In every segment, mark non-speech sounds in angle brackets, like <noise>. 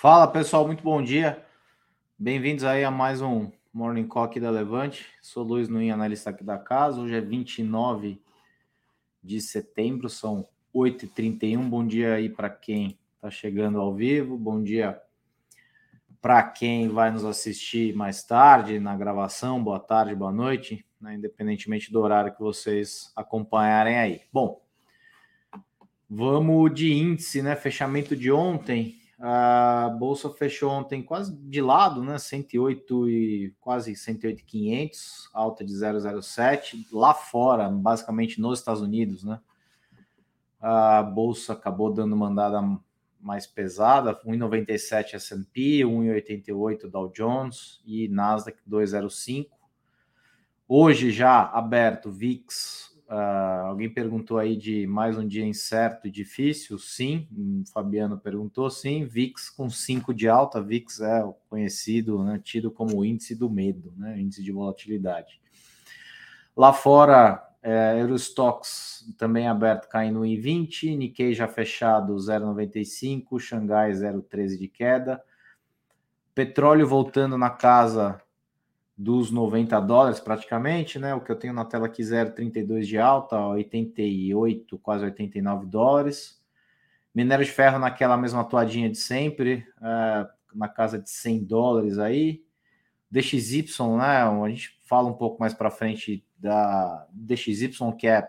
Fala pessoal, muito bom dia. Bem-vindos aí a mais um Morning aqui da Levante. Sou Luiz Nuin, analista aqui da casa. Hoje é 29 de setembro, são 8h31. Bom dia aí para quem está chegando ao vivo. Bom dia para quem vai nos assistir mais tarde na gravação. Boa tarde, boa noite, né? independentemente do horário que vocês acompanharem aí. Bom, vamos de índice, né? Fechamento de ontem. A bolsa fechou ontem quase de lado, né? 108 e quase 108,500, alta de 007. Lá fora, basicamente nos Estados Unidos, né? A bolsa acabou dando uma andada mais pesada, 1,97 S&P, 1,88 Dow Jones e Nasdaq 205. Hoje já aberto VIX Uh, alguém perguntou aí de mais um dia incerto e difícil? Sim, o Fabiano perguntou, sim. VIX com 5 de alta, VIX é o conhecido, né, tido como índice do medo, né, índice de volatilidade. Lá fora, é, Eurostox também aberto caindo em 20, Nikkei já fechado 0,95, Xangai 0,13 de queda. Petróleo voltando na casa dos 90 dólares praticamente, né? O que eu tenho na tela aqui 0,32 de alta, 88, quase 89 dólares. Minério de ferro naquela mesma atuadinha de sempre, é, na casa de 100 dólares aí. DXY, né? A gente fala um pouco mais para frente da DXY, que é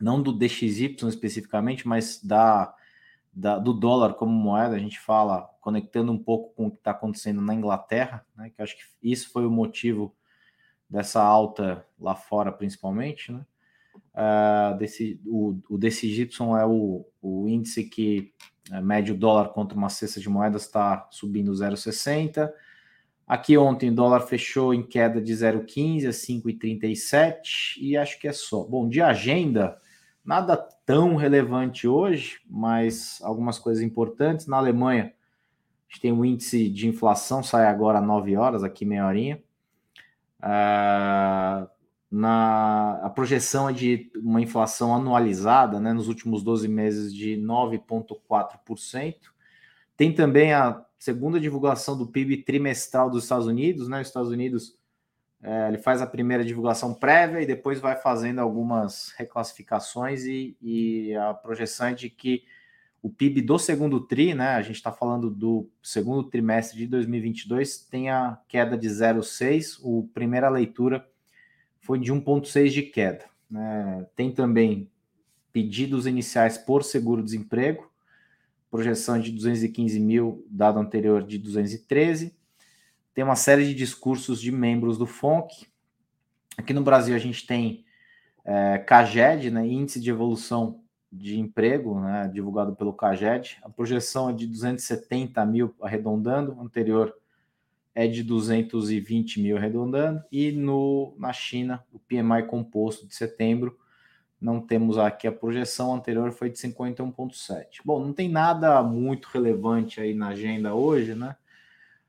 não do DXY especificamente, mas da, da, do dólar como moeda. A gente fala conectando um pouco com o que está acontecendo na Inglaterra, né, que acho que isso foi o motivo dessa alta lá fora, principalmente. Né? Uh, desse, o, o DCY é o, o índice que é, mede o dólar contra uma cesta de moedas, está subindo 0,60. Aqui ontem o dólar fechou em queda de 0,15 a 5,37 e acho que é só. Bom, de agenda, nada tão relevante hoje, mas algumas coisas importantes. Na Alemanha, gente tem o um índice de inflação, sai agora às 9 horas, aqui meia horinha. Uh, na, a projeção é de uma inflação anualizada né, nos últimos 12 meses de 9,4%. Tem também a segunda divulgação do PIB trimestral dos Estados Unidos. Né? Os Estados Unidos é, ele faz a primeira divulgação prévia e depois vai fazendo algumas reclassificações e, e a projeção é de que o PIB do segundo TRI, né, a gente está falando do segundo trimestre de 2022, tem a queda de 0,6, o primeira leitura foi de 1,6 de queda. Né? Tem também pedidos iniciais por seguro-desemprego, projeção de 215 mil, dado anterior de 213. Tem uma série de discursos de membros do FONC. Aqui no Brasil a gente tem é, CAGED, né, Índice de Evolução de emprego, né, divulgado pelo CAGED. A projeção é de 270 mil arredondando, anterior é de 220 mil arredondando, e no, na China, o PMI composto de setembro, não temos aqui a projeção anterior, foi de 51,7. Bom, não tem nada muito relevante aí na agenda hoje, né?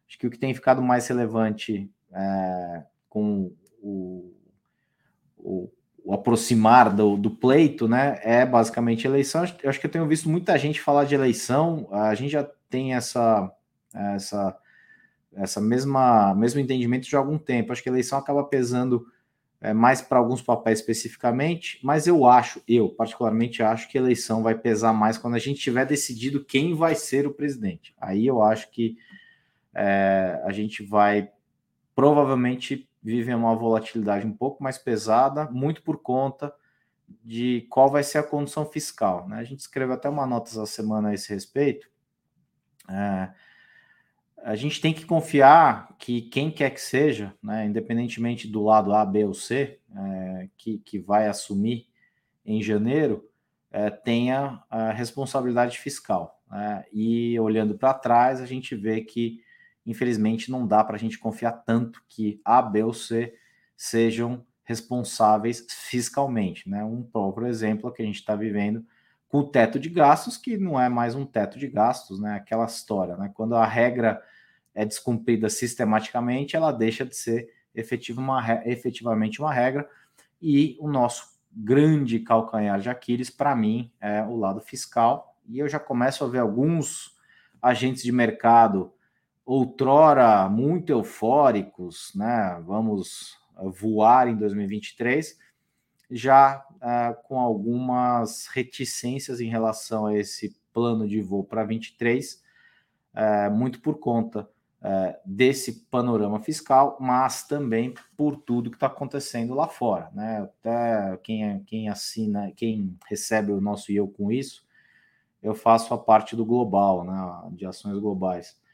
Acho que o que tem ficado mais relevante é, com o, o o aproximar do, do, pleito, né, é basicamente eleição. Eu acho que eu tenho visto muita gente falar de eleição. A gente já tem essa essa essa mesma mesmo entendimento de algum tempo. Acho que eleição acaba pesando é, mais para alguns papéis especificamente, mas eu acho, eu particularmente acho que eleição vai pesar mais quando a gente tiver decidido quem vai ser o presidente. Aí eu acho que é, a gente vai provavelmente vivem uma volatilidade um pouco mais pesada, muito por conta de qual vai ser a condição fiscal. Né? A gente escreveu até uma nota essa semana a esse respeito. É, a gente tem que confiar que quem quer que seja, né, independentemente do lado A, B ou C, é, que, que vai assumir em janeiro, é, tenha a responsabilidade fiscal. Né? E olhando para trás, a gente vê que infelizmente não dá para a gente confiar tanto que A, B ou C sejam responsáveis fiscalmente. Né? Um próprio exemplo que a gente está vivendo com o teto de gastos, que não é mais um teto de gastos, né? aquela história. Né? Quando a regra é descumprida sistematicamente, ela deixa de ser efetiva uma, efetivamente uma regra, e o nosso grande calcanhar de Aquiles, para mim, é o lado fiscal, e eu já começo a ver alguns agentes de mercado outrora muito eufóricos, né? Vamos voar em 2023, já uh, com algumas reticências em relação a esse plano de voo para 23, uh, muito por conta uh, desse panorama fiscal, mas também por tudo que está acontecendo lá fora, né? Até quem, quem assina, quem recebe o nosso eu com isso, eu faço a parte do global, né? De ações globais.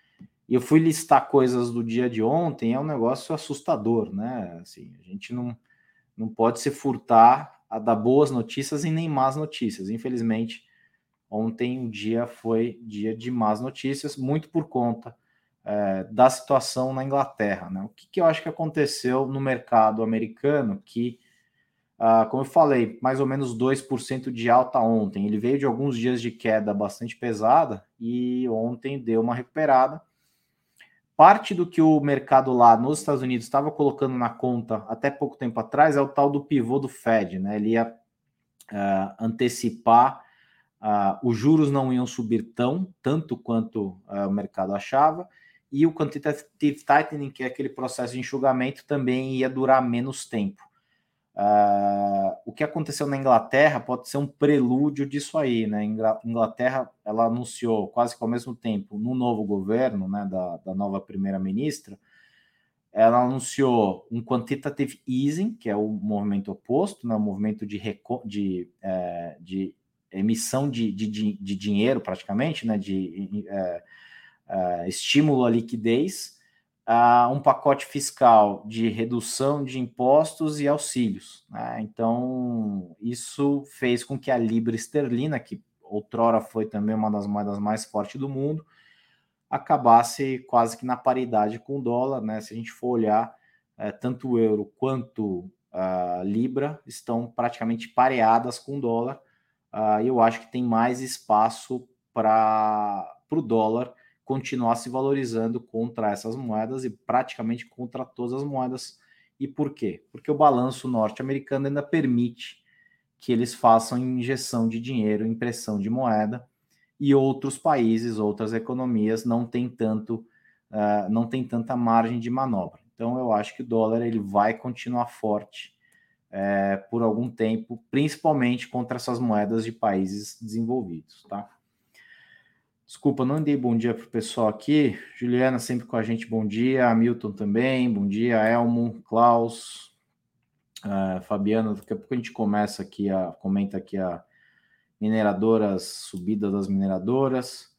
E eu fui listar coisas do dia de ontem, é um negócio assustador, né? Assim, a gente não, não pode se furtar a dar boas notícias e nem más notícias. Infelizmente, ontem o dia foi dia de más notícias, muito por conta é, da situação na Inglaterra. Né? O que, que, eu acho que aconteceu no mercado americano que, ah, como eu falei, mais ou menos 2% de alta ontem. Ele veio de alguns dias de queda bastante pesada e ontem deu uma recuperada parte do que o mercado lá nos Estados Unidos estava colocando na conta até pouco tempo atrás é o tal do pivô do Fed, né? Ele ia uh, antecipar, uh, os juros não iam subir tão tanto quanto uh, o mercado achava, e o quantitative tightening, que é aquele processo de enxugamento, também ia durar menos tempo. Uh, o que aconteceu na Inglaterra pode ser um prelúdio disso aí, né? Inglaterra ela anunciou quase que ao mesmo tempo no novo governo, né, da, da nova primeira-ministra, ela anunciou um quantitative easing, que é o movimento oposto, né, o movimento de, de, é, de emissão de, de, de, dinheiro, praticamente, né, de é, é, estímulo à liquidez, uh, um pacote fiscal de redução de impostos e auxílios. Né? Então, isso fez com que a libra esterlina, que outrora foi também uma das moedas mais fortes do mundo, acabasse quase que na paridade com o dólar. Né? Se a gente for olhar, é, tanto o euro quanto a libra estão praticamente pareadas com o dólar. Uh, eu acho que tem mais espaço para o dólar continuar se valorizando contra essas moedas e praticamente contra todas as moedas. E por quê? Porque o balanço norte-americano ainda permite que eles façam injeção de dinheiro, impressão de moeda, e outros países, outras economias não têm tanto, uh, não tem tanta margem de manobra. Então eu acho que o dólar ele vai continuar forte é, por algum tempo, principalmente contra essas moedas de países desenvolvidos, tá? Desculpa, não dei bom dia para o pessoal aqui. Juliana sempre com a gente, bom dia. Hamilton também, bom dia. Elmo, Klaus, uh, Fabiana. Daqui a pouco a gente começa aqui, a, comenta aqui a mineradoras, subida das mineradoras.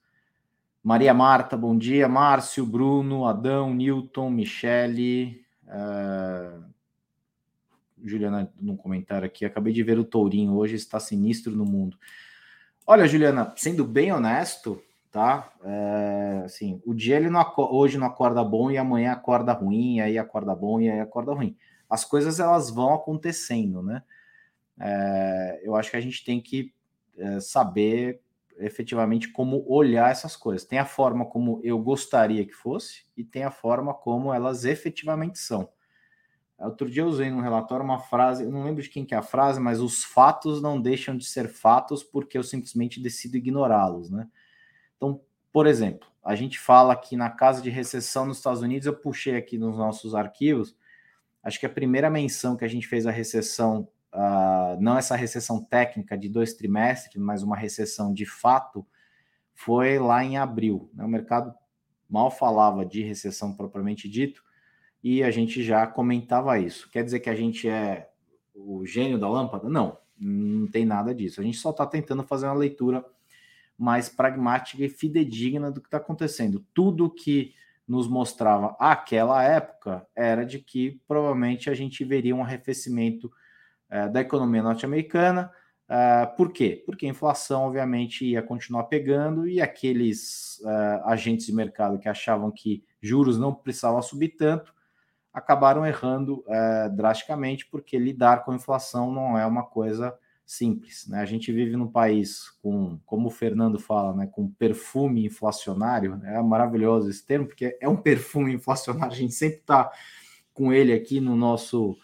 Maria Marta, bom dia. Márcio, Bruno, Adão, Newton, Michele. Uh, Juliana, num comentário aqui, acabei de ver o Tourinho, hoje está sinistro no mundo. Olha, Juliana, sendo bem honesto, tá? É, assim, o dia ele não hoje não acorda bom e amanhã acorda ruim, aí acorda bom e aí acorda ruim. As coisas elas vão acontecendo, né? É, eu acho que a gente tem que é, saber efetivamente como olhar essas coisas. Tem a forma como eu gostaria que fosse e tem a forma como elas efetivamente são. Outro dia eu usei num relatório uma frase, eu não lembro de quem que é a frase, mas os fatos não deixam de ser fatos porque eu simplesmente decido ignorá-los, né? Então, por exemplo, a gente fala que na casa de recessão nos Estados Unidos, eu puxei aqui nos nossos arquivos, acho que a primeira menção que a gente fez a recessão, uh, não essa recessão técnica de dois trimestres, mas uma recessão de fato, foi lá em abril. Né? O mercado mal falava de recessão propriamente dito, e a gente já comentava isso. Quer dizer que a gente é o gênio da lâmpada? Não, não tem nada disso. A gente só está tentando fazer uma leitura mais pragmática e fidedigna do que está acontecendo. Tudo que nos mostrava aquela época era de que provavelmente a gente veria um arrefecimento é, da economia norte-americana. É, por quê? Porque a inflação, obviamente, ia continuar pegando e aqueles é, agentes de mercado que achavam que juros não precisavam subir tanto acabaram errando drasticamente, porque lidar com inflação não é uma coisa simples. Né? A gente vive num país com, como o Fernando fala, né, com perfume inflacionário. Né? É maravilhoso esse termo, porque é um perfume inflacionário. A gente sempre está com ele aqui no nosso,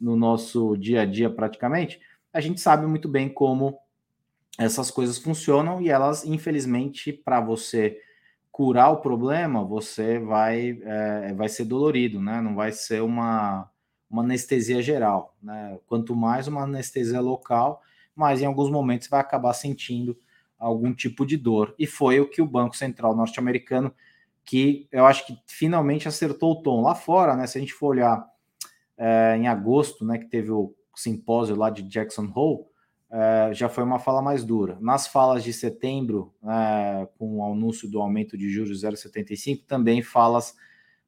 no nosso dia a dia, praticamente. A gente sabe muito bem como essas coisas funcionam e elas, infelizmente, para você curar o problema, você vai, é, vai ser dolorido, né? Não vai ser uma, uma anestesia geral, né? Quanto mais uma anestesia local, mais em alguns momentos vai acabar sentindo algum tipo de dor. E foi o que o Banco Central norte-americano, que eu acho que finalmente acertou o tom. Lá fora, né? Se a gente for olhar é, em agosto, né? Que teve o simpósio lá de Jackson Hole, é, já foi uma fala mais dura. Nas falas de setembro, é, com o anúncio do aumento de juros 0,75, também falas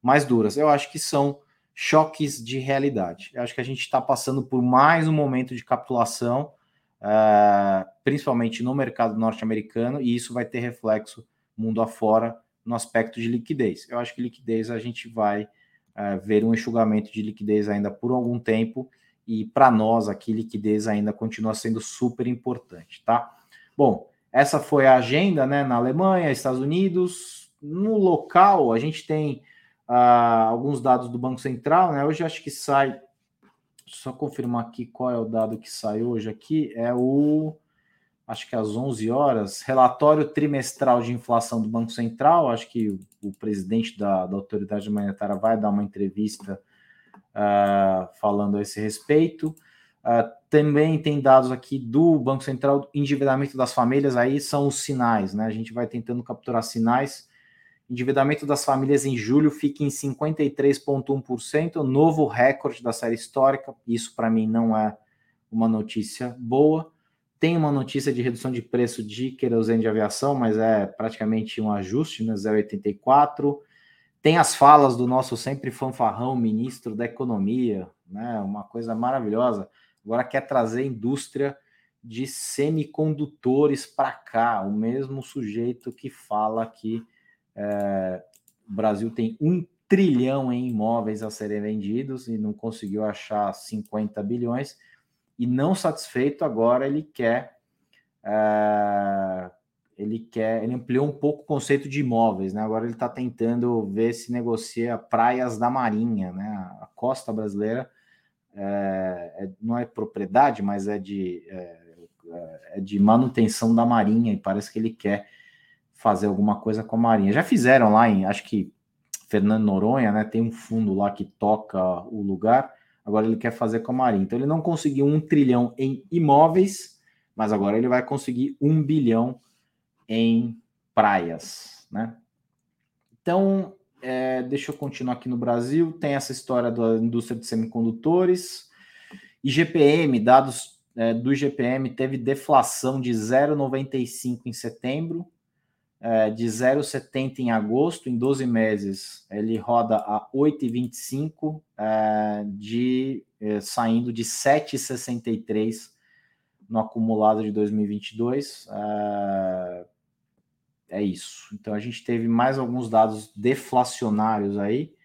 mais duras. Eu acho que são choques de realidade. Eu acho que a gente está passando por mais um momento de capitulação, é, principalmente no mercado norte-americano, e isso vai ter reflexo mundo afora no aspecto de liquidez. Eu acho que liquidez a gente vai é, ver um enxugamento de liquidez ainda por algum tempo e para nós aqui liquidez ainda continua sendo super importante, tá? Bom, essa foi a agenda, né, na Alemanha, Estados Unidos, no local a gente tem alguns dados do Banco Central, né? Hoje acho que sai, só confirmar aqui qual é o dado que sai hoje aqui, é o acho que às 11 horas, relatório trimestral de inflação do Banco Central. Acho que o, presidente da, da autoridade monetária vai dar uma entrevista uh, falando a esse respeito. Uh, também tem dados aqui do Banco Central, endividamento das famílias, aí são os sinais, né? A gente vai tentando capturar sinais. Endividamento das famílias em julho fica em 53,1%, novo recorde da série histórica. Isso para mim não é uma notícia boa. Tem uma notícia de redução de preço de querosene de aviação, mas é praticamente um ajuste, né? 0,84. Tem as falas do nosso sempre fanfarrão ministro da Economia, né? Uma coisa maravilhosa. Agora quer trazer indústria de semicondutores para cá, o mesmo sujeito que fala que é, o Brasil tem um trilhão em imóveis a serem vendidos e não conseguiu achar 50 bilhões. E não satisfeito, agora ele quer é, ele quer, ele ampliou um pouco o conceito de imóveis, né? Agora ele está tentando ver se negocia praias da Marinha, né? A costa brasileira é, é, não é propriedade, mas é de, é, é, de manutenção da Marinha e parece que ele quer fazer alguma coisa com a Marinha. Já fizeram lá em, acho que Fernando Noronha, né? Tem um fundo lá que toca o lugar. Agora ele quer fazer com a Marinha. Então ele não conseguiu um trilhão em imóveis, mas agora ele vai conseguir um bilhão em praias, né? Então, é, deixa eu continuar aqui no Brasil. Tem essa história da indústria de semicondutores. IGPM, dados é, do IGPM, teve deflação de 0,95 em setembro, é, de 0,70 em agosto, em 12 meses ele roda a 8,25, é, de, é, saindo de 7,63 no acumulado de 2022. É, é isso. Então a gente teve mais alguns dados deflacionários aí.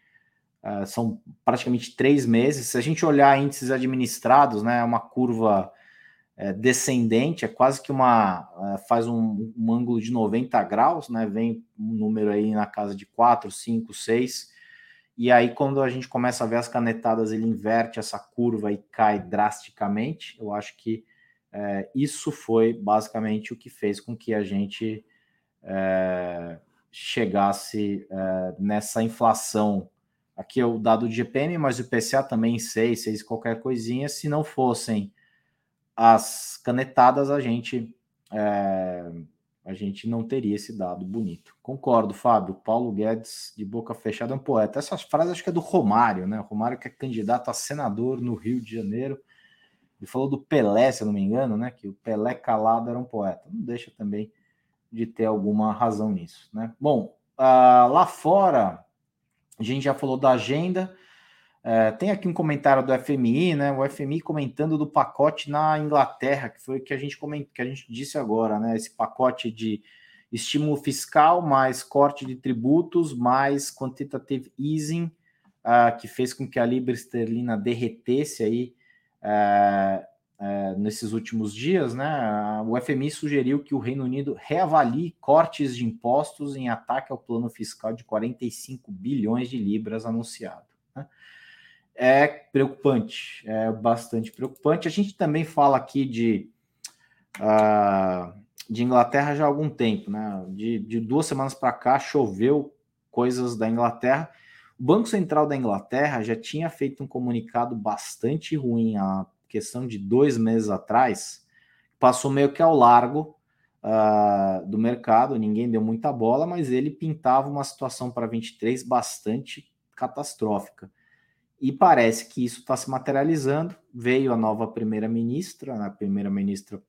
Uh, são praticamente três meses. Se a gente olhar índices administrados, né, é uma curva é, descendente, é quase que uma uh, faz um, um, ângulo de 90 graus, né? Vem um número aí na casa de 4, 5, 6. E aí, quando a gente começa a ver as canetadas, ele inverte essa curva e cai drasticamente. Eu acho que é, isso foi basicamente o que fez com que a gente é, chegasse é, nessa inflação. Aqui é o dado de GPM, mas o IPCA também 6, 6 qualquer coisinha. Se não fossem as canetadas, a gente é, a gente não teria esse dado bonito. Concordo, Fábio. Paulo Guedes, de boca fechada, é um poeta. Essa frase acho que é do Romário, né? Romário que é candidato a senador no Rio de Janeiro. Ele falou do Pelé, se eu não me engano, né? Que o Pelé calado era um poeta. Não deixa também de ter alguma razão nisso, né? Bom, uh, lá fora, a gente já falou da agenda. Uh, tem aqui um comentário do FMI, né? O FMI comentando do pacote na Inglaterra, que foi o que a gente comentou, que a gente disse agora, né? Esse pacote de estímulo fiscal, mais corte de tributos, mais quantitative easing, uh, que fez com que a libra esterlina derretesse aí uh, nesses últimos dias, né, o FMI sugeriu que o Reino Unido reavalie cortes de impostos em ataque ao plano fiscal de 45 bilhões de libras anunciado. Né? É preocupante, é bastante preocupante. A gente também fala aqui de uh, de Inglaterra já há algum tempo, né? De, de duas semanas para cá choveu coisas da Inglaterra. O Banco Central da Inglaterra já tinha feito um comunicado bastante ruim a questão de dois meses atrás, passou meio que ao largo uh, do mercado, ninguém deu muita bola, mas ele pintava uma situação para 23 bastante catastrófica. E parece que isso está se materializando. Veio a nova primeira-ministra, a primeira-ministra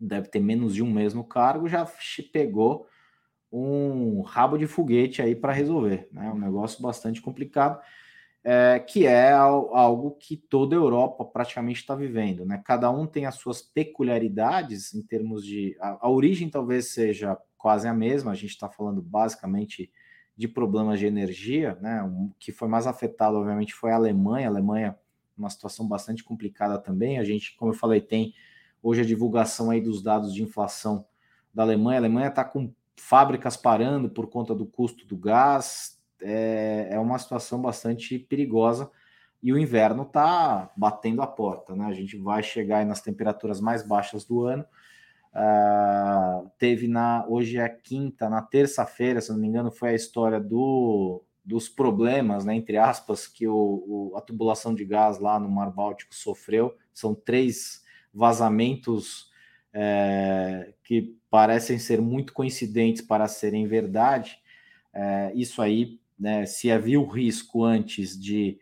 deve ter menos de um mês no cargo, já pegou um rabo de foguete aí para resolver. Né? Um negócio bastante complicado, é, que é algo que toda a Europa praticamente está vivendo. Né? Cada um tem as suas peculiaridades em termos de. A, a origem talvez seja quase a mesma, a gente está falando basicamente de problemas de energia, né? O que foi mais afetado, obviamente, foi a Alemanha. A Alemanha, uma situação bastante complicada também. A gente, como eu falei, tem hoje a divulgação aí dos dados de inflação da Alemanha. A Alemanha está com fábricas parando por conta do custo do gás. É, é uma situação bastante perigosa e o inverno está batendo a porta, né? A gente vai chegar nas temperaturas mais baixas do ano. Uh, teve na hoje é quinta, na terça-feira, se não me engano, foi a história do, dos problemas, né, entre aspas, que o, o, a tubulação de gás lá no Mar Báltico sofreu. São três vazamentos é, que parecem ser muito coincidentes para serem verdade. É, isso aí, né, se havia o risco antes de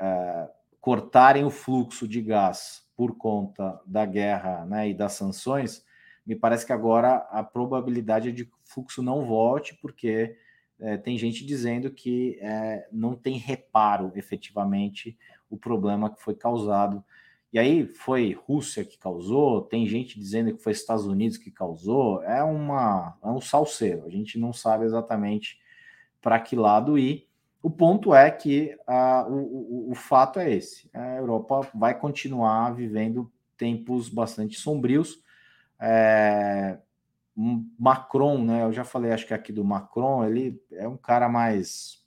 é, cortarem o fluxo de gás por conta da guerra né, e das sanções, me parece que agora a probabilidade é de fluxo não volte, porque é, tem gente dizendo que é, não tem reparo efetivamente o problema que foi causado. E aí foi Rússia que causou, tem gente dizendo que foi Estados Unidos que causou, é, uma, é um salseiro, a gente não sabe exatamente para que lado ir. O ponto é que a, o, o, o fato é esse: a Europa vai continuar vivendo tempos bastante sombrios é, Macron, né? Eu já falei, acho que aqui do Macron, ele é um cara mais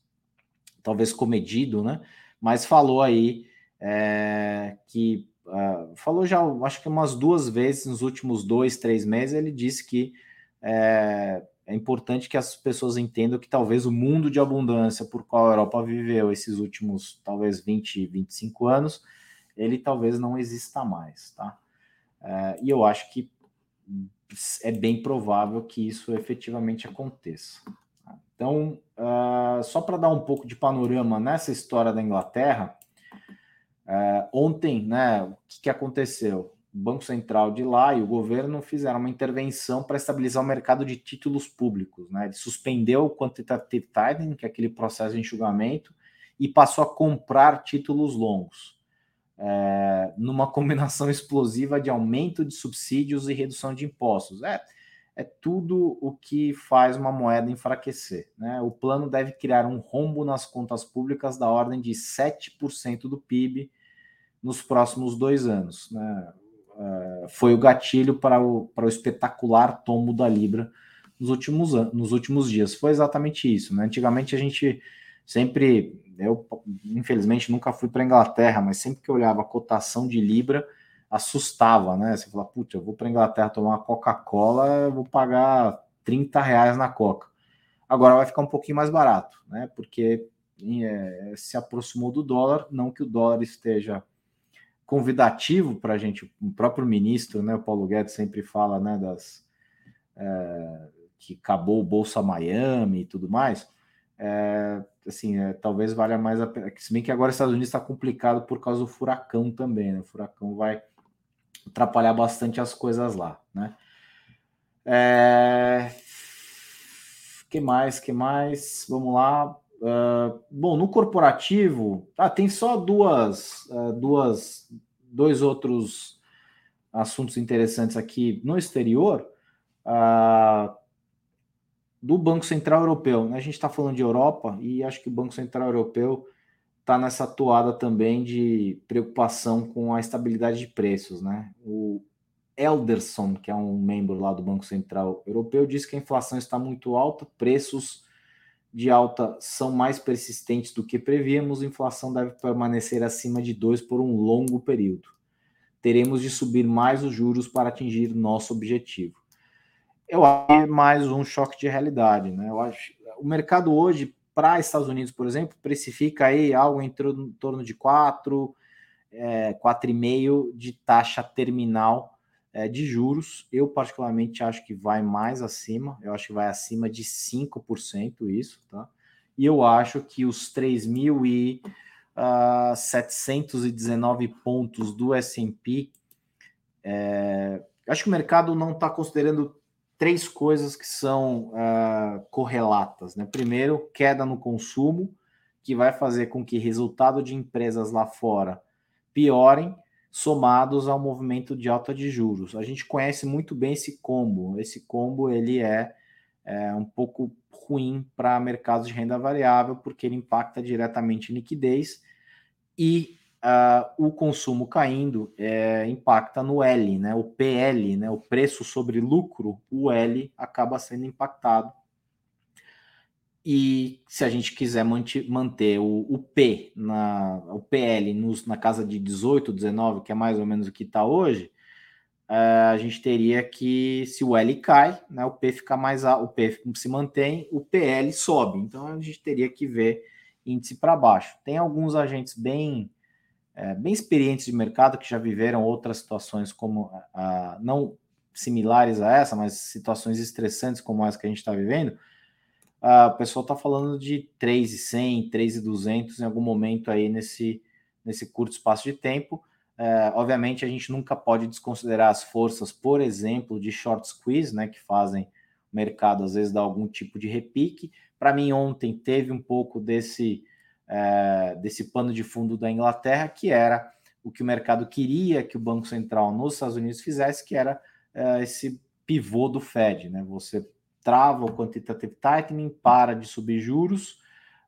talvez comedido, né? Mas falou aí é, que uh, falou já, acho que umas duas vezes nos últimos dois, três meses, ele disse que é, é importante que as pessoas entendam que talvez o mundo de abundância por qual a Europa viveu esses últimos, talvez 20, 25 anos, ele talvez não exista mais, tá? É, e eu acho que é bem provável que isso efetivamente aconteça. Então, uh, só para dar um pouco de panorama nessa história da Inglaterra, uh, ontem, né, o que, que, aconteceu? O Banco Central de lá e o governo fizeram uma intervenção para estabilizar o mercado de títulos públicos. Né? Ele suspendeu o quantitative tightening, que é aquele processo de enxugamento, e passou a comprar títulos longos é, numa combinação <laughs> explosiva de aumento de subsídios e redução de impostos. É, é tudo o que faz uma moeda enfraquecer. Né? O plano deve criar um rombo nas contas públicas da ordem de 7% do PIB nos próximos dois anos. Né? É, foi o gatilho para o, para o espetacular tombo da Libra nos últimos, nos últimos dias. Foi exatamente isso. Né? Antigamente a gente sempre eu infelizmente nunca fui para Inglaterra, mas sempre que eu olhava a cotação de Libra, assustava, né? Você fala, putz, eu vou para Inglaterra tomar uma Coca-Cola, vou pagar 30 reais na Coca. Agora vai ficar um pouquinho mais barato, né? Porque é, se aproximou do dólar, não que o dólar esteja convidativo para a gente, o próprio ministro, né, o Paulo Guedes sempre fala, né, das é, que acabou o Bolsa Miami e tudo mais, é, assim, é, talvez valha mais a pena. Se bem que agora os Estados Unidos está complicado por causa do furacão também, né? O furacão vai atrapalhar bastante as coisas lá, né? É... Que mais? Que mais? Vamos lá. Uh, bom, no corporativo, ah, tem só duas, uh, duas, dois outros assuntos interessantes aqui no exterior. Uh, do Banco Central Europeu. Né? A gente está falando de Europa e acho que o Banco Central Europeu está nessa toada também de preocupação com a estabilidade de preços. Né? O Elderson, que é um membro lá do Banco Central Europeu, disse que a inflação está muito alta, preços de alta são mais persistentes do que prevíamos, a inflação deve permanecer acima de 2 por um longo período. Teremos de subir mais os juros para atingir nosso objetivo. Eu acho que é mais um choque de realidade, né? Eu acho o mercado hoje para Estados Unidos, por exemplo, precifica aí algo em torno de 4, é, 4,5 de taxa terminal é, de juros. Eu, particularmente, acho que vai mais acima, eu acho que vai acima de 5% isso, tá? E eu acho que os 3.719 uh, pontos do S&P, é, acho que o mercado não está considerando três coisas que são uh, correlatas. Né? Primeiro, queda no consumo, que vai fazer com que resultado de empresas lá fora piorem, somados ao movimento de alta de juros. A gente conhece muito bem esse combo. Esse combo ele é, é um pouco ruim para mercados de renda variável, porque ele impacta diretamente em liquidez e uh, o consumo caindo é, impacta no L, né? O PL, né? O preço sobre lucro, o L acaba sendo impactado. E se a gente quiser manter o, o P, na, o PL nos, na casa de 18, 19, que é mais ou menos o que está hoje, uh, a gente teria que, se o L cai, né, o P fica mais o P se mantém, o PL sobe. Então a gente teria que ver índice para baixo. Tem alguns agentes bem é, bem experientes de mercado que já viveram outras situações como a, não similares a essa, mas situações estressantes como essa que a gente está vivendo, a, o pessoal está falando de 3,100, 3,200 em algum momento aí nesse, nesse curto espaço de tempo. É, obviamente, a gente nunca pode desconsiderar as forças, por exemplo, de short squeeze, né, que fazem o mercado às vezes dar algum tipo de repique. Para mim, ontem teve um pouco desse é, desse pano de fundo da Inglaterra, que era o que o mercado queria que o Banco Central nos Estados Unidos fizesse, que era é, esse pivô do Fed. Né? Você trava o quantitative tightening, para de subir juros,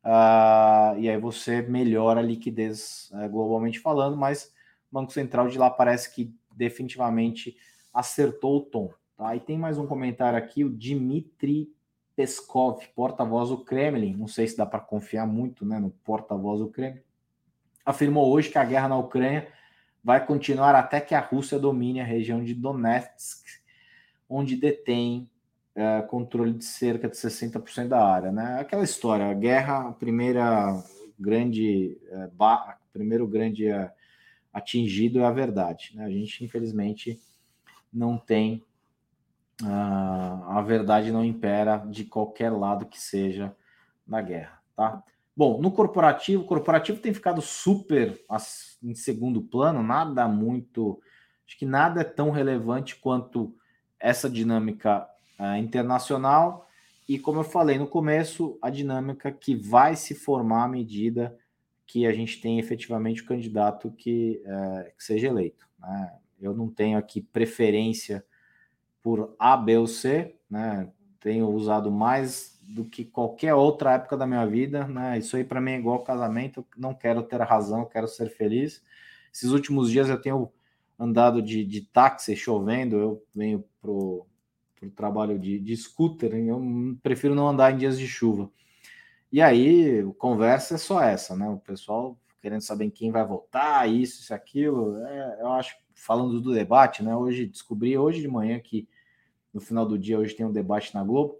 uh, e aí você melhora a liquidez uh, globalmente falando, mas o Banco Central de lá parece que definitivamente acertou o tom. Tá? E tem mais um comentário aqui, o Dimitri Peskov, porta-voz do Kremlin, não sei se dá para confiar muito né, no porta-voz do Kremlin, afirmou hoje que a guerra na Ucrânia vai continuar até que a Rússia domine a região de Donetsk, onde detém é, controle de cerca de 60% da área. Né? Aquela história, a guerra, a primeira grande, é, ba, primeiro grande é, atingido é a verdade. Né? A gente, infelizmente, não tem a verdade não impera de qualquer lado que seja na guerra, tá? Bom, no corporativo, o corporativo tem ficado super em segundo plano, nada muito, acho que nada é tão relevante quanto essa dinâmica uh, internacional e, como eu falei no começo, a dinâmica que vai se formar à medida que a gente tem efetivamente o candidato que, uh, que seja eleito. Né? Eu não tenho aqui preferência por A, B ou C, né? Tenho usado mais do que qualquer outra época da minha vida, né? Isso aí para mim é igual casamento, não quero ter razão, quero ser feliz. Esses últimos dias eu tenho andado de, de táxi chovendo, eu venho pro, pro trabalho de, de scooter, eu prefiro não andar em dias de chuva. E aí, conversa é só essa, né? O pessoal querendo saber quem vai votar, isso, isso, aquilo. É, eu acho, falando do debate, né? Hoje descobri, hoje de manhã, que no final do dia, hoje tem um debate na Globo.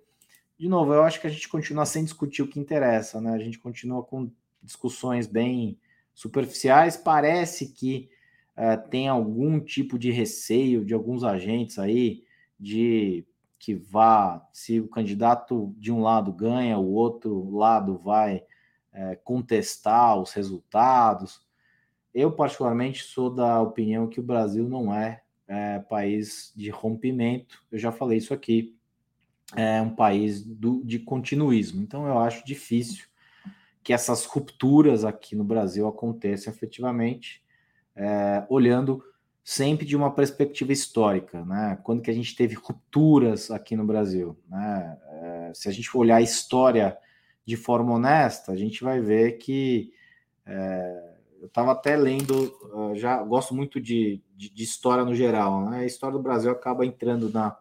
De novo, eu acho que a gente continua sem discutir o que interessa, né? A gente continua com discussões bem superficiais. Parece que uh, tem algum tipo de receio de alguns agentes aí de que vá, se o candidato de um lado ganha, o outro lado vai é, contestar os resultados. Eu, particularmente, sou da opinião que o Brasil não é é, país de rompimento, eu já falei isso aqui, é um país do, de continuismo. Então eu acho difícil que essas rupturas aqui no Brasil aconteçam efetivamente, é, olhando sempre de uma perspectiva histórica, né? Quando que a gente teve rupturas aqui no Brasil, né? É, se a gente for olhar a história de forma honesta, a gente vai ver que é, eu estava até lendo, uh, já gosto muito de, de, de, história no geral, né? A história do Brasil acaba entrando na,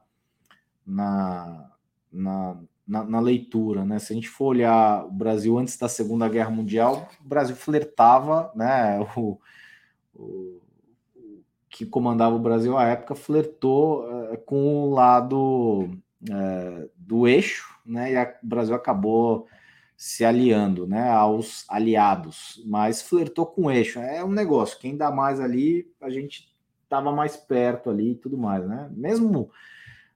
na, na, na, na leitura, né? Se a gente for olhar o Brasil antes da Segunda Guerra Mundial, o Brasil flertava, né? O, o que comandava o Brasil à época flertou uh, com o lado é, do eixo, né? E o Brasil acabou se aliando, né, aos aliados, mas flertou com o eixo. É um negócio, quem dá mais ali, a gente estava mais perto ali e tudo mais, né? Mesmo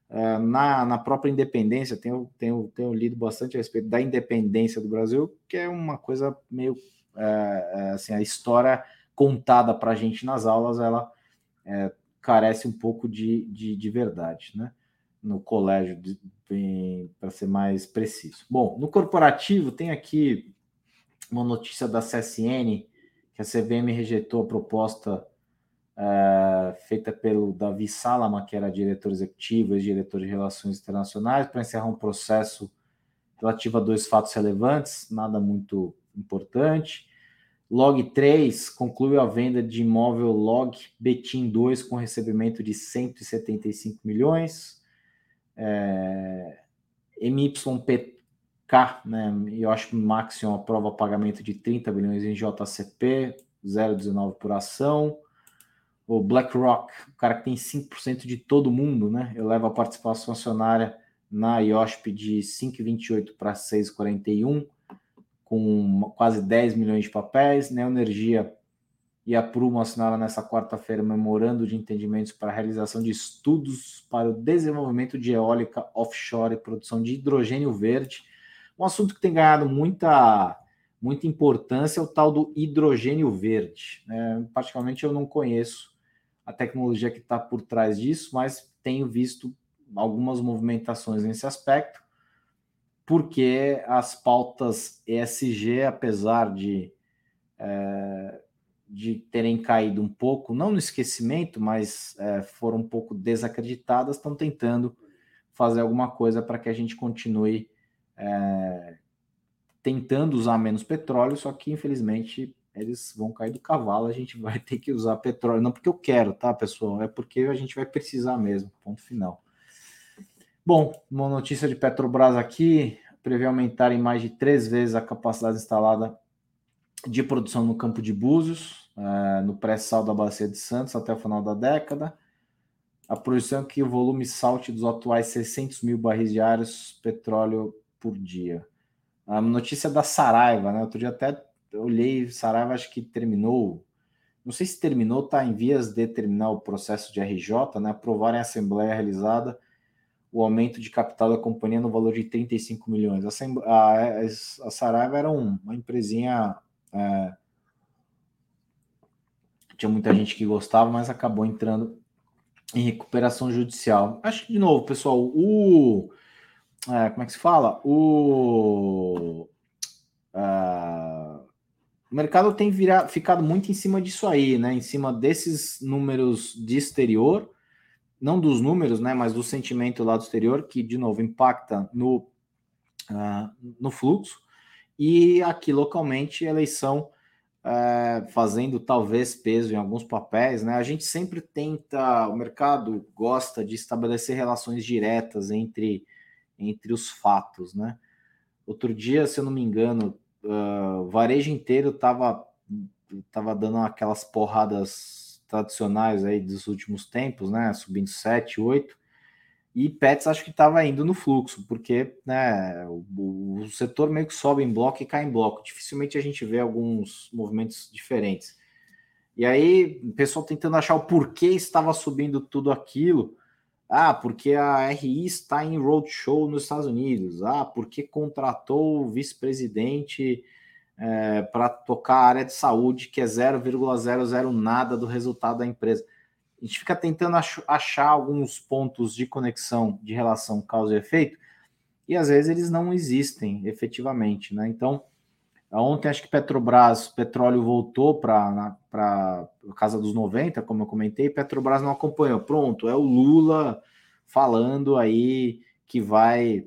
é, na, na própria independência, tenho, tenho, tenho lido bastante a respeito da independência do Brasil, que é uma coisa meio é, é assim, a história contada para a gente nas aulas, ela é, carece um pouco de, de, de verdade, né? No colégio, para ser mais preciso. Bom, no corporativo tem aqui uma notícia da CSN que a CVM rejeitou a proposta é, feita pelo Davi Salama, que era diretor executivo e diretor de relações internacionais, para encerrar um processo relativo a dois fatos relevantes, nada muito importante. Log 3 concluiu a venda de imóvel Log Betim 2 com recebimento de 175 milhões é, MYPK, né, o Maxion aprova pagamento de 30 bilhões em JCP, 0,19 por ação. O BlackRock, o cara que tem 5% de todo mundo, né, eleva a participação acionária na IOSP de 5,28 para 6,41, com quase 10 milhões de papéis. Neoenergia né, e a Prumo assinaram nessa quarta-feira memorando de entendimentos para a realização de estudos para o desenvolvimento de eólica offshore e produção de hidrogênio verde. Um assunto que tem ganhado muita, muita importância é o tal do hidrogênio verde. É, particularmente eu não conheço a tecnologia que está por trás disso, mas tenho visto algumas movimentações nesse aspecto, porque as pautas ESG, apesar de é, de terem caído um pouco, não no esquecimento, mas é, foram um pouco desacreditadas, estão tentando fazer alguma coisa para que a gente continue é, tentando usar menos petróleo, só que infelizmente eles vão cair do cavalo, a gente <laughs> vai ter que usar petróleo, não porque eu quero, tá, pessoal? É porque a gente vai precisar mesmo, ponto final. Bom, uma notícia de Petrobras aqui, prevê aumentar em mais de três vezes a capacidade instalada de produção no Campo de Búzios, uh, no pré-sal da Bacia de Santos até o final da década. A projeção é que o volume salte dos atuais 600 mil barris diários petróleo por dia. A notícia da Saraiva, né? Outro dia até olhei, Saraiva acho que terminou, não sei se terminou, está em vias de terminar o processo de RJ, né? Aprovar em assembleia realizada o aumento de capital da companhia no valor de 35 milhões. A, a, a Saraiva era um, uma empresinha é, tinha muita gente que gostava, mas acabou entrando em recuperação judicial. Acho que, de novo, pessoal, o. É, como é que se fala? O. Uh, o mercado tem vira, ficado muito em cima disso aí, né? Em cima desses números de exterior, não dos números, né? Mas do sentimento lá do exterior, que, de novo, impacta no, uh, no fluxo e aqui localmente eleição é, fazendo talvez peso em alguns papéis, né? A gente sempre tenta, o mercado gosta de estabelecer relações diretas entre, entre os fatos, né? Outro dia, se eu não me engano, uh, o varejo inteiro estava tava dando aquelas porradas tradicionais aí dos últimos tempos, né? Subindo 7, 8. E Pets acho que estava indo no fluxo, porque né, o, o, setor meio que sobe em bloco e cai em bloco. Dificilmente a gente vê alguns movimentos diferentes. E aí, o pessoal tentando achar o porquê estava subindo tudo aquilo. Ah, porque a RI está em roadshow nos Estados Unidos. Ah, porque contratou o vice-presidente é, para tocar a área de saúde, que é 0,00 nada do resultado da empresa a gente fica tentando achar alguns pontos de conexão de relação causa e efeito, e às vezes eles não existem efetivamente, né? Então, ontem acho que Petrobras, petróleo voltou para a casa dos 90, como eu comentei, Petrobras não acompanhou. Pronto, é o Lula falando aí que vai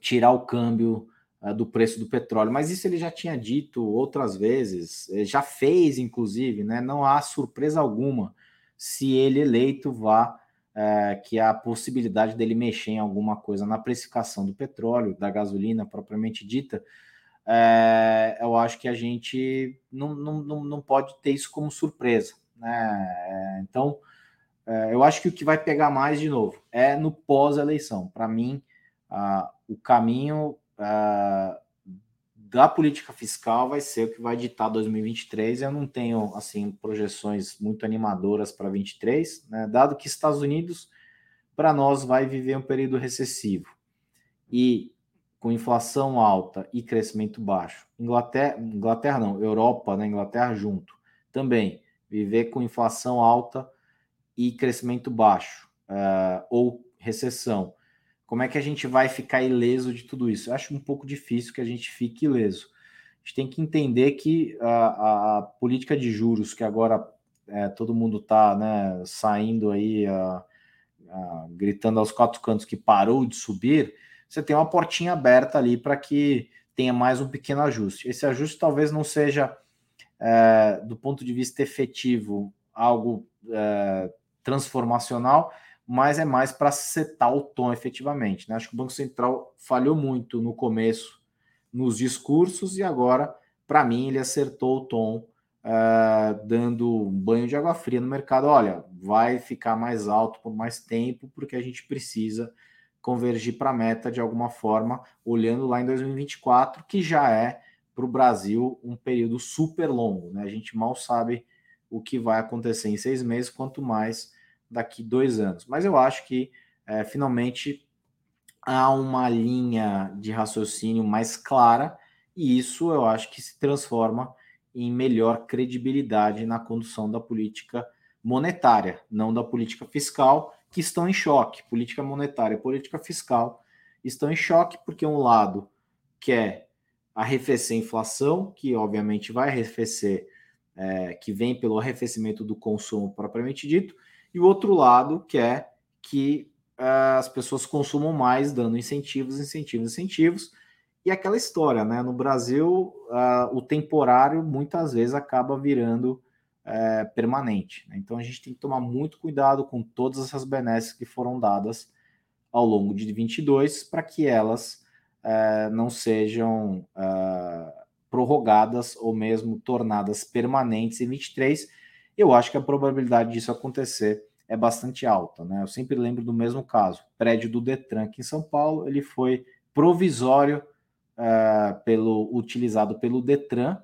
tirar o câmbio uh, do preço do petróleo, mas isso ele já tinha dito outras vezes, já fez, inclusive, né? Não há surpresa alguma se ele eleito vá é, que há a possibilidade dele mexer em alguma coisa na precificação do petróleo, da gasolina propriamente dita, é, eu acho que a gente não, não, não, pode ter isso como surpresa. Né? É, então, é, eu acho que o que vai pegar mais de novo é no pós-eleição. Para mim, o caminho da política fiscal vai ser o que vai ditar 2023. Eu não tenho assim projeções muito animadoras para 23, né? dado que Estados Unidos para nós vai viver um período recessivo e com inflação alta e crescimento baixo. Inglaterra, Inglaterra não, Europa, né? Inglaterra junto também viver com inflação alta e crescimento baixo uh, ou recessão. Como é que a gente vai ficar ileso de tudo isso? Eu acho um pouco difícil que a gente fique ileso. A gente tem que entender que a, a política de juros, que agora é, todo mundo está né, saindo aí, uh, uh, gritando aos quatro cantos que parou de subir, você tem uma portinha aberta ali para que tenha mais um pequeno ajuste. Esse ajuste talvez não seja, é, do ponto de vista efetivo, algo é, transformacional, mas é mais para setar o tom efetivamente. Né? Acho que o Banco Central falhou muito no começo nos discursos e agora, para mim, ele acertou o tom, uh, dando um banho de água fria no mercado. Olha, vai ficar mais alto por mais tempo, porque a gente precisa convergir para a meta de alguma forma, olhando lá em 2024, que já é para o Brasil um período super longo. Né? A gente mal sabe o que vai acontecer em seis meses, quanto mais daqui dois anos. Mas eu acho que é, finalmente há uma linha de raciocínio mais clara, e isso eu acho que se transforma em melhor credibilidade na condução da política monetária, não da política fiscal, que estão em choque. Política monetária e política fiscal estão em choque porque um lado quer arrefecer a inflação, que obviamente vai arrefecer é, que vem pelo arrefecimento do consumo propriamente dito, e o outro lado quer que uh, as pessoas consumam mais, dando incentivos, incentivos, incentivos. E aquela história, né? No Brasil, uh, o temporário muitas vezes acaba virando uh, permanente. Né? Então a gente tem que tomar muito cuidado com todas essas benesses que foram dadas ao longo de 22 para que elas eh, não sejam prorrogadas ou mesmo tornadas permanentes em 23, eu acho que a probabilidade disso acontecer é bastante alta. Né? Eu sempre lembro do mesmo caso, prédio do Detran aqui em São Paulo, ele foi provisório uh, pelo utilizado pelo Detran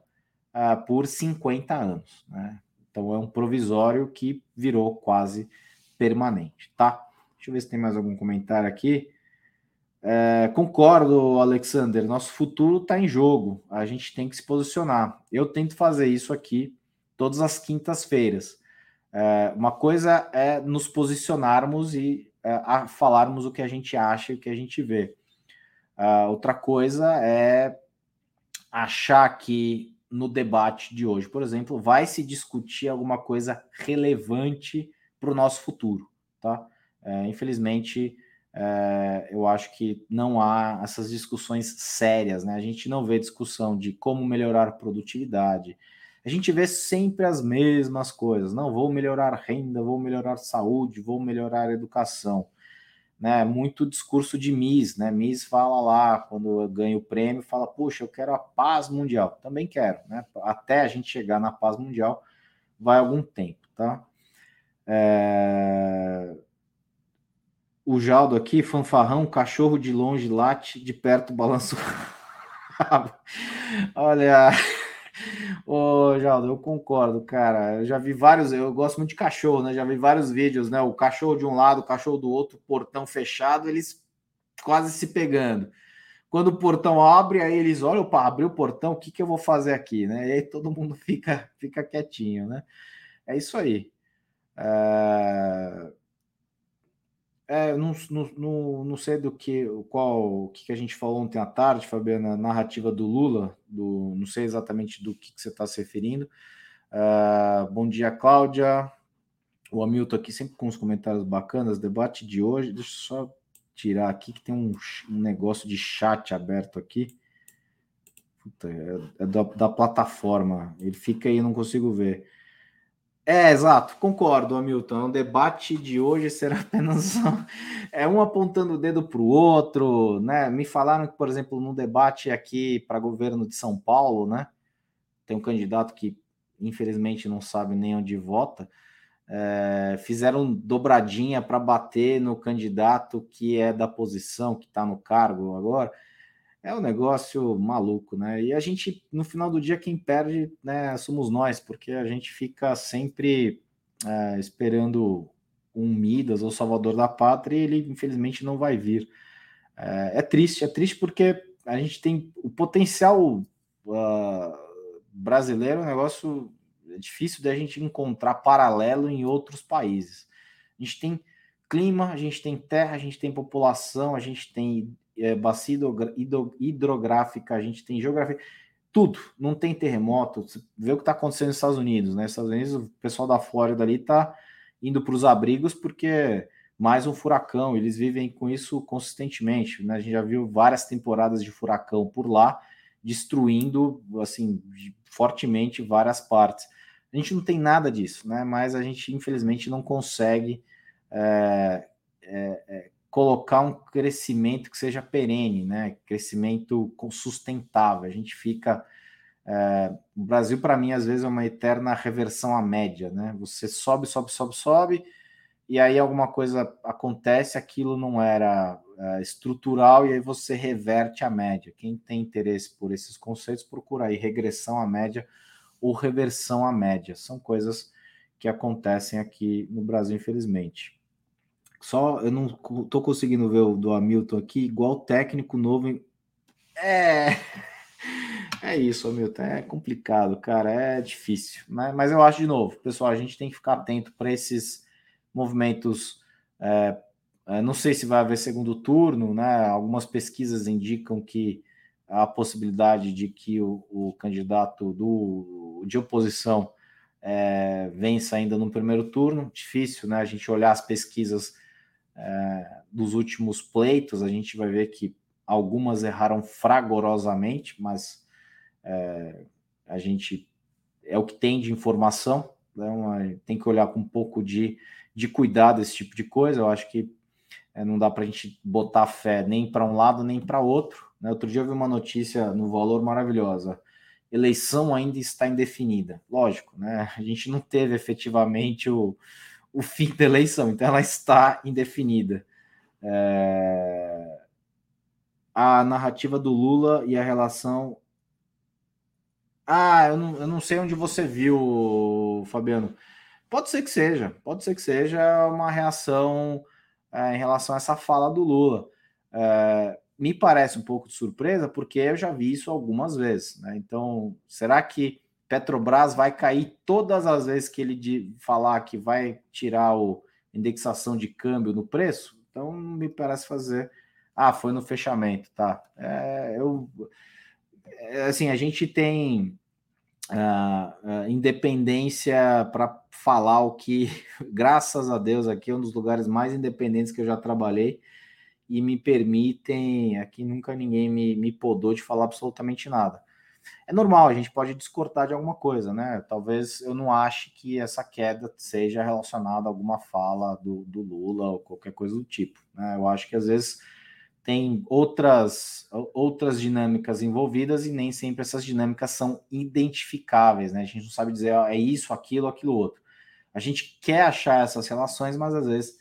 uh, por 50 anos. Né? Então é um provisório que virou quase permanente, tá? Deixa eu ver se tem mais algum comentário aqui. É, concordo, Alexander. Nosso futuro está em jogo. A gente tem que se posicionar. Eu tento fazer isso aqui todas as quintas-feiras. É, uma coisa é nos posicionarmos e é, falarmos o que a gente acha e o que a gente vê. Uh, outra coisa é achar que no debate de hoje, por exemplo, vai se discutir alguma coisa relevante para o nosso futuro. Tá? É, infelizmente, é, eu acho que não há essas discussões sérias, né? A gente não vê discussão de como melhorar a produtividade. A gente vê sempre as mesmas coisas. Não, vou melhorar renda, vou melhorar saúde, vou melhorar educação. Né, muito discurso de MIS, né? MIS fala lá, quando eu ganho o prêmio, fala, puxa, eu quero a paz mundial. Também quero, né? Até a gente chegar na paz mundial, vai algum tempo, tá? É... O Jaldo aqui, fanfarrão, cachorro de longe late, de perto balanço. <laughs> Olha, <laughs> ô Jaldo, eu concordo, cara. Eu já vi vários, eu gosto muito de cachorro, né? Já vi vários vídeos, né? O cachorro de um lado, o cachorro do outro, portão fechado, eles quase se pegando. Quando o portão abre, aí eles olham, opa, abriu o portão, o que, que eu vou fazer aqui, né? E aí todo mundo <laughs> fica, fica quietinho, né? É isso aí. É... É, não, não, não sei do que, qual, o que a gente falou ontem à tarde, Fabiana, narrativa do Lula, do, não sei exatamente do que, que você está se referindo. Uh, bom dia, Cláudia. O Hamilton aqui sempre com os comentários bacanas. Debate de hoje, deixa eu só tirar aqui que tem um, um negócio de chat aberto aqui. Puta, é, é da, da plataforma. Ele fica aí, eu não consigo ver. É, exato, concordo, Hamilton. O debate de hoje será apenas <laughs> é um apontando o dedo para o outro, né? Me falaram que, por exemplo, no debate aqui para governo de São Paulo, né? Tem um candidato que infelizmente não sabe nem onde vota. é, fizeram dobradinha para bater no candidato que é da posição, que está no cargo agora. É um negócio maluco, né? E a gente, no final do dia, quem perde né, somos nós, porque a gente fica sempre é, esperando um Midas ou Salvador da Pátria e ele, infelizmente, não vai vir. É, é triste, é triste porque a gente tem o potencial uh, brasileiro, é um negócio é difícil da gente encontrar paralelo em outros países. A gente tem clima, a gente tem terra, a gente tem população, a gente tem é, bacia hidrográfica, a gente tem geografia, tudo. Não tem terremoto. Você vê o que está acontecendo nos Estados Unidos, né? Estados Unidos, o pessoal da Flórida ali está indo para os abrigos porque mais um furacão, eles vivem com isso consistentemente. Né? A gente já viu várias temporadas de furacão por lá, destruindo assim fortemente várias partes. A gente não tem nada disso, né? Mas a gente infelizmente não consegue é, é, é, colocar um crescimento que seja perene, né? Crescimento sustentável. A gente fica é, o Brasil, para mim, às vezes é uma eterna reversão à média, né? Você sobe, sobe, sobe, sobe, e aí alguma coisa acontece, aquilo não era é, estrutural, e aí você reverte a média. Quem tem interesse por esses conceitos, procura aí regressão à média ou reversão à média. São coisas que acontecem aqui no Brasil, infelizmente. Só eu não estou conseguindo ver o do Hamilton aqui, igual técnico novo. É. <laughs> É isso, Hamilton. É complicado, cara. É difícil. Mas, mas eu acho, de novo, pessoal, a gente tem que ficar atento para esses movimentos. É, é, não sei se vai haver segundo turno, né? Algumas pesquisas indicam que a possibilidade de que o, o candidato do, de oposição é, vença ainda no primeiro turno. Difícil, né? A gente olhar as pesquisas é, dos últimos pleitos, a gente vai ver que algumas erraram fragorosamente, mas é, a gente é o que tem de informação, né? tem que olhar com um pouco de, de cuidado esse tipo de coisa. Eu acho que é, não dá para a gente botar fé nem para um lado nem para outro. Né? Outro dia eu vi uma notícia no Valor maravilhosa. Eleição ainda está indefinida. Lógico, né? A gente não teve efetivamente o, o fim da eleição, então ela está indefinida. É... A narrativa do Lula e a relação ah, eu não, eu não sei onde você viu, Fabiano. Pode ser que seja, pode ser que seja uma reação é, em relação a essa fala do Lula. É, me parece um pouco de surpresa, porque eu já vi isso algumas vezes. Né? Então, será que Petrobras vai cair todas as vezes que ele falar que vai tirar o indexação de câmbio no preço? Então, me parece fazer. Ah, foi no fechamento, tá? É, eu é, assim, a gente tem uh, independência para falar o que, <laughs> graças a Deus, aqui é um dos lugares mais independentes que eu já trabalhei e me permitem, aqui nunca ninguém me, me podou de falar absolutamente nada. É normal, a gente pode discordar de alguma coisa, né? Talvez eu não ache que essa queda seja relacionada a alguma fala do, do Lula ou qualquer coisa do tipo. Né? Eu acho que às vezes tem outras, outras dinâmicas envolvidas e nem sempre essas dinâmicas são identificáveis, né? A gente não sabe dizer ó, é isso, aquilo, aquilo outro. A gente quer achar essas relações, mas às vezes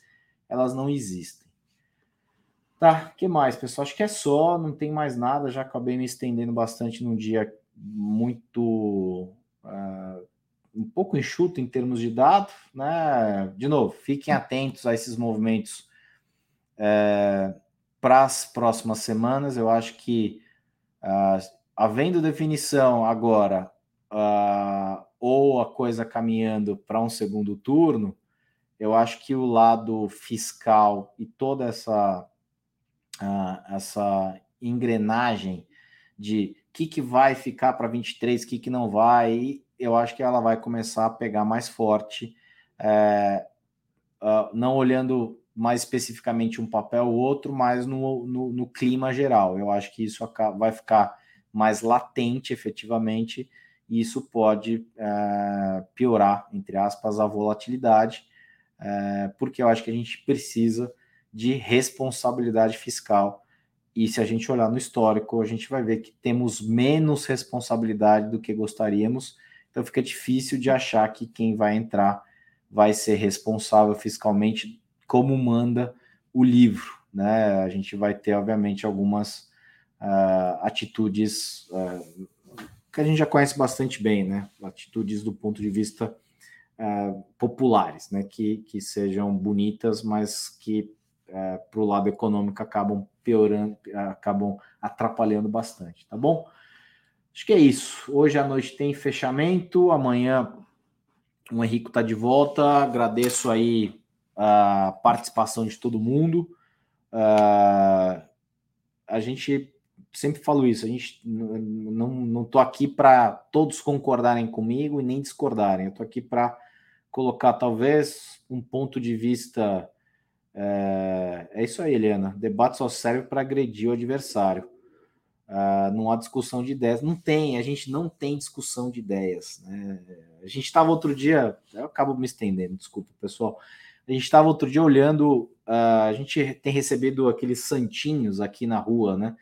elas não existem. Tá, que mais, pessoal? Acho que é só, não tem mais nada. Já acabei me estendendo bastante num dia muito uh, um pouco enxuto em termos de dados, né? De novo, fiquem atentos a esses movimentos. Uh, para as próximas semanas. Eu acho que, uh, havendo definição agora, uh, ou a coisa caminhando para um segundo turno, eu acho que o lado fiscal e toda essa, essa engrenagem de o que, que vai ficar para 23, o que, que não vai, eu acho que ela vai começar a pegar mais forte, é, não olhando mais especificamente um papel ou outro, mas no, no, no, clima geral. Eu acho que isso vai ficar mais latente efetivamente, e isso pode é, piorar, entre aspas, a volatilidade, é, porque eu acho que a gente precisa de responsabilidade fiscal. E se a gente olhar no histórico, a gente vai ver que temos menos responsabilidade do que gostaríamos. Então fica difícil de achar que quem vai entrar vai ser responsável fiscalmente, como manda o livro. Né? A gente vai ter, obviamente, algumas uh, atitudes uh, que a gente já conhece bastante bem, né? Atitudes do ponto de vista uh, populares, né? Que, que sejam bonitas, mas que para o lado econômico acabam piorando, acabam atrapalhando bastante, tá bom? Acho que é isso. Hoje à noite tem fechamento, amanhã o Henrique está de volta. Agradeço aí a participação de todo mundo. Uh, a gente sempre falo isso, a gente não, não tô aqui para todos concordarem comigo e nem discordarem. Eu tô aqui para colocar talvez um ponto de vista. É, é isso aí, Helena. Debate só serve para agredir o adversário. Uh, não há discussão de ideias. Não tem, a gente não tem discussão de ideias. Né? A gente estava outro dia, eu acabo me estendendo, desculpa, pessoal. A gente estava outro dia olhando, uh, a gente tem recebido aqueles santinhos aqui na rua, né?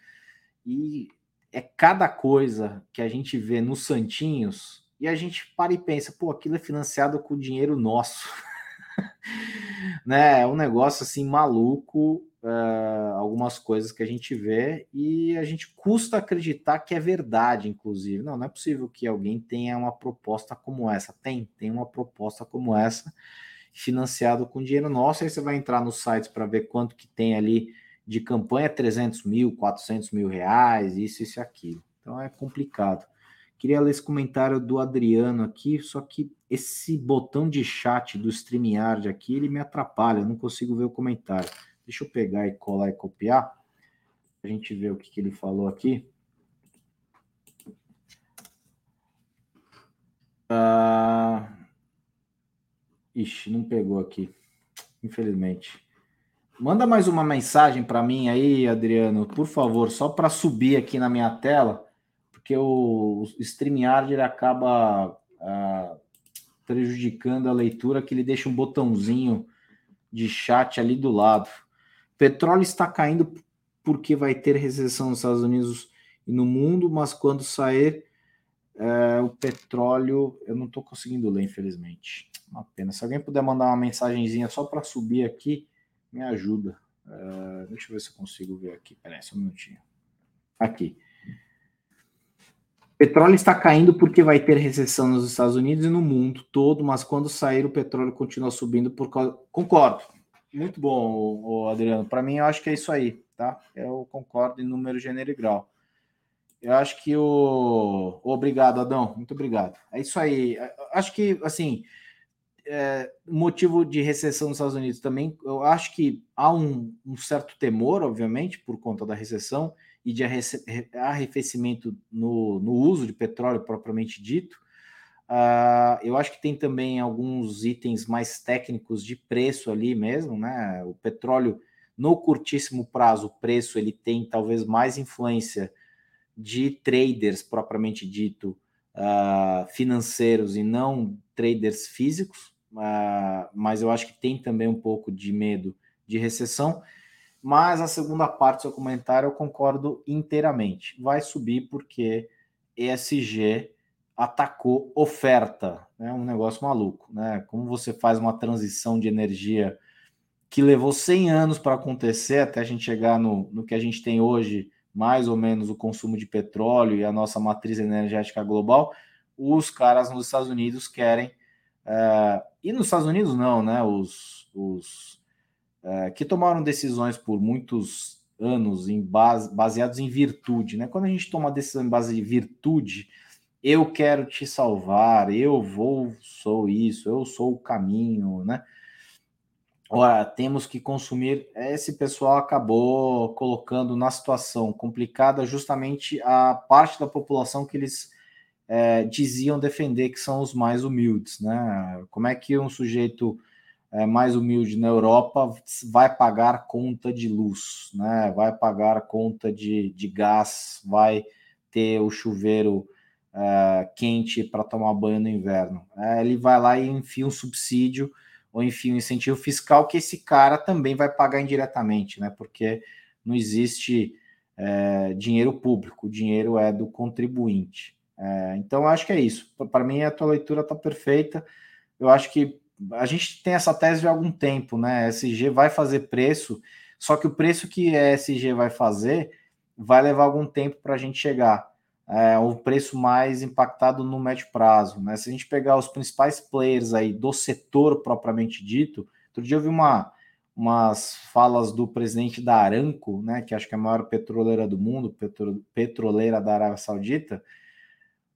E é cada coisa que a gente vê nos santinhos e a gente para e pensa, pô, aquilo é financiado com dinheiro nosso. <laughs> <laughs> né? É um negócio assim maluco uh, algumas coisas que a gente vê e a gente custa acreditar que é verdade, inclusive. Não, não é possível que alguém tenha uma proposta como essa. Tem, tem uma proposta como essa, financiado com dinheiro nosso. Aí você vai entrar nos sites para ver quanto que tem ali de campanha, 300 mil, 400 mil reais, isso, isso e aquilo. Então é complicado. Queria ler esse comentário do Adriano aqui, só que esse botão de chat do StreamYard aqui, ele me atrapalha, eu não consigo ver o comentário. Deixa eu pegar e colar e copiar. A gente ver o que, que ele falou aqui. Ah, ixi, não pegou aqui, infelizmente. Manda mais uma mensagem para mim aí, Adriano, por favor, só para subir aqui na minha tela, porque o, StreamYard ele acaba ah, prejudicando a leitura, que ele deixa um botãozinho de chat ali do lado. Petróleo está caindo porque vai ter recessão nos Estados Unidos e no mundo, mas quando sair é, o petróleo, eu não estou conseguindo ler, infelizmente. Uma pena. Se alguém puder mandar uma mensagenzinha só para subir aqui, me ajuda. É, deixa eu ver se eu consigo ver aqui. Peraí, só um minutinho. Aqui. Petróleo está caindo porque vai ter recessão nos Estados Unidos e no mundo todo, mas quando sair o petróleo continua subindo por causa. Concordo. Muito bom, Adriano. Para mim, eu acho que é isso aí, tá? Eu concordo em número, gênero e grau. Eu acho que o. Obrigado, Adão. Muito obrigado. É isso aí. Acho que, assim, é, motivo de recessão nos Estados Unidos também, eu acho que há um, um certo temor, obviamente, por conta da recessão e de arrefecimento no, no uso de petróleo propriamente dito. Uh, eu acho que tem também alguns itens mais técnicos de preço ali mesmo, né? O petróleo, no curtíssimo prazo, o preço ele tem talvez mais influência de traders propriamente dito uh, financeiros e não traders físicos, uh, mas eu acho que tem também um pouco de medo de recessão. Mas a segunda parte do seu comentário eu concordo inteiramente. Vai subir porque ESG atacou oferta, né? Um negócio maluco, né? Como você faz uma transição de energia que levou 100 anos para acontecer até a gente chegar no, no que a gente tem hoje, mais ou menos o consumo de petróleo e a nossa matriz energética global, os caras nos Estados Unidos querem uh, e nos Estados Unidos não, né? Os, os uh, que tomaram decisões por muitos anos em base, baseados em virtude, né? Quando a gente toma decisão em base de virtude, eu quero te salvar, eu vou, sou isso, eu sou o caminho, né? Ora, temos que consumir. Esse pessoal acabou colocando na situação complicada justamente a parte da população que eles é, diziam defender, que são os mais humildes, né? Como é que um sujeito é, mais humilde na Europa vai pagar conta de luz, né? Vai pagar conta de, de gás, vai ter o chuveiro uh, quente para tomar banho no inverno. Uh, ele vai lá e enfia um subsídio ou enfia um incentivo fiscal que esse cara também vai pagar indiretamente, né? Porque não existe uh, dinheiro público, o dinheiro é do contribuinte. então, eu acho que é isso. Para mim, a tua leitura está perfeita. Eu acho que a gente tem essa tese há algum tempo, né? SG vai fazer preço, só que o preço que a SG vai fazer vai levar algum tempo para a gente chegar. É o preço mais impactado no médio prazo, né? Se a gente pegar os principais players aí do setor propriamente dito, outro dia eu vi uma, umas falas do presidente da Aramco, né? Que acho que é a maior petroleira do mundo, petro, petroleira da Arábia Saudita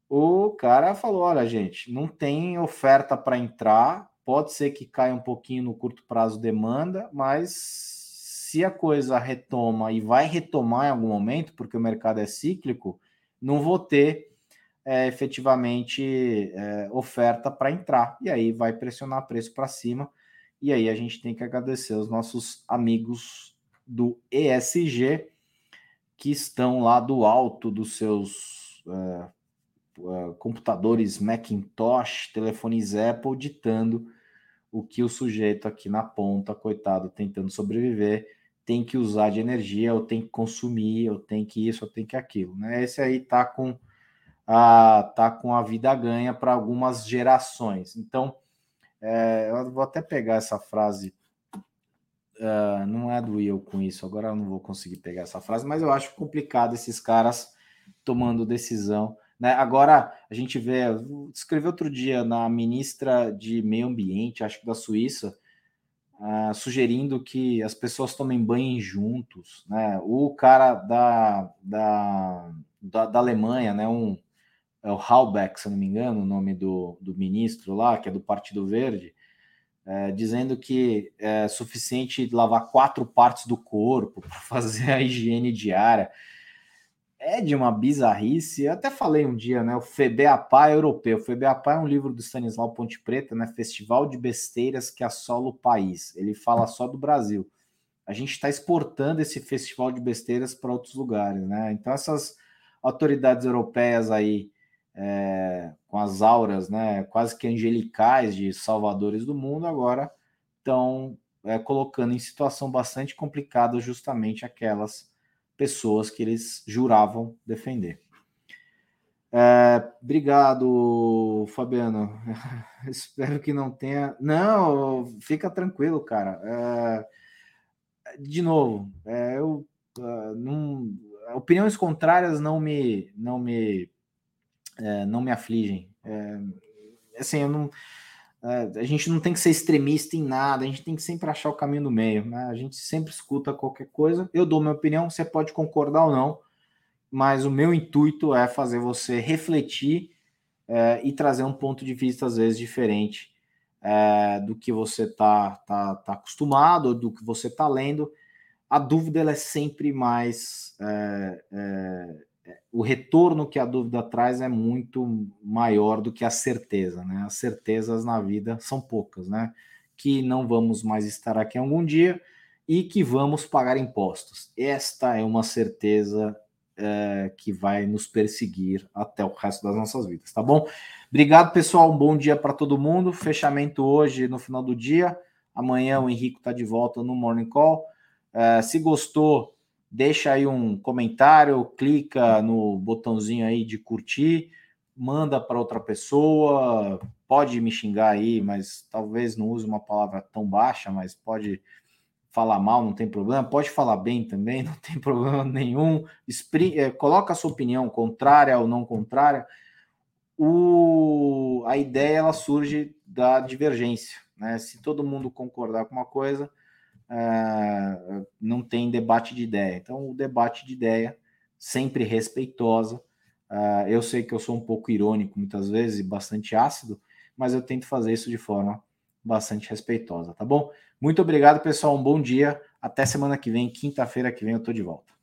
o cara falou: olha, gente, não tem oferta para entrar, pode ser que caia um pouquinho no curto prazo demanda, mas se a coisa retoma e vai retomar em algum momento, porque o mercado é cíclico, não vou ter é, efetivamente é, oferta para entrar. E aí vai pressionar preço para cima. E aí a gente tem que agradecer os nossos amigos do ESG que estão lá do alto dos seus uh, uh, computadores Macintosh, telefones Apple, ditando o que o sujeito aqui na ponta, coitado, tentando sobreviver, tem que usar de energia, ou tem que consumir, ou tem que isso, ou tem que aquilo. Né? Esse aí tá com a, tá com a vida ganha para algumas gerações. Então, é, eu vou até pegar essa frase. Uh, não é do Will com isso, agora eu não vou conseguir pegar essa frase, mas eu acho complicado esses caras tomando decisão né? Agora a gente vê, escreveu outro dia na ministra de Meio Ambiente, acho que da Suíça, uh, sugerindo que as pessoas tomem banho juntos. Né? O cara da, da, da, da Alemanha, né? um, é o Halbeck, se não me engano, o nome do, do ministro lá, que é do Partido Verde, é, dizendo que é suficiente lavar quatro partes do corpo <laughs> para fazer a higiene diária é de uma bizarrice. Eu até falei um dia, né? O FEBEAPA europeu. O FEBEAPA é um livro do Stanislau Ponte Preta, né? Festival de besteiras que assola o país. Ele fala só do Brasil. A gente está exportando esse festival de besteiras para outros lugares, né? Então, essas autoridades europeias aí, é, com as auras, né? Quase que angelicais de salvadores do mundo, agora estão é, colocando em situação bastante complicada justamente aquelas pessoas que eles juravam defender. É, obrigado, Fabiano. <laughs> Espero que não tenha. Não, fica tranquilo, cara. É, de novo, é, eu uh, não, opiniões contrárias não me não me é, não me afligem. É, assim, eu não é, a gente não tem que ser extremista em nada, a gente tem que sempre achar o caminho do meio. Né? A gente sempre escuta qualquer coisa. Eu dou minha opinião, você pode concordar ou não, mas o meu intuito é fazer você refletir é, e trazer um ponto de vista, às vezes, diferente é, do que você está tá, tá acostumado, do que você está lendo. A dúvida ela é sempre mais é, é o retorno que a dúvida traz é muito maior do que a certeza, né? As certezas na vida são poucas, né? Que não vamos mais estar aqui algum dia e que vamos pagar impostos. Esta é uma certeza é, que vai nos perseguir até o resto das nossas vidas, tá bom? Obrigado, pessoal. Um bom dia para todo mundo. Fechamento hoje no final do dia. Amanhã o Henrique está de volta no Morning Call. É, se gostou, deixa aí um comentário, clica no botãozinho aí de curtir, manda para outra pessoa, pode me xingar aí, mas talvez não use uma palavra tão baixa, mas pode falar mal, não tem problema, pode falar bem também, <laughs> não tem problema nenhum. Espri é, coloca a sua opinião, contrária ou não contrária. O, a ideia ela surge da divergência, né? Se todo mundo concordar com uma coisa, é, não tem debate de ideia. Então, o debate de ideia, sempre respeitosa. Uh, eu sei que eu sou um pouco irônico muitas vezes e bastante ácido, mas eu tento fazer isso de forma bastante respeitosa, tá bom? Muito obrigado, pessoal. Um bom dia. Até semana que vem, quinta-feira que vem, eu tô de volta.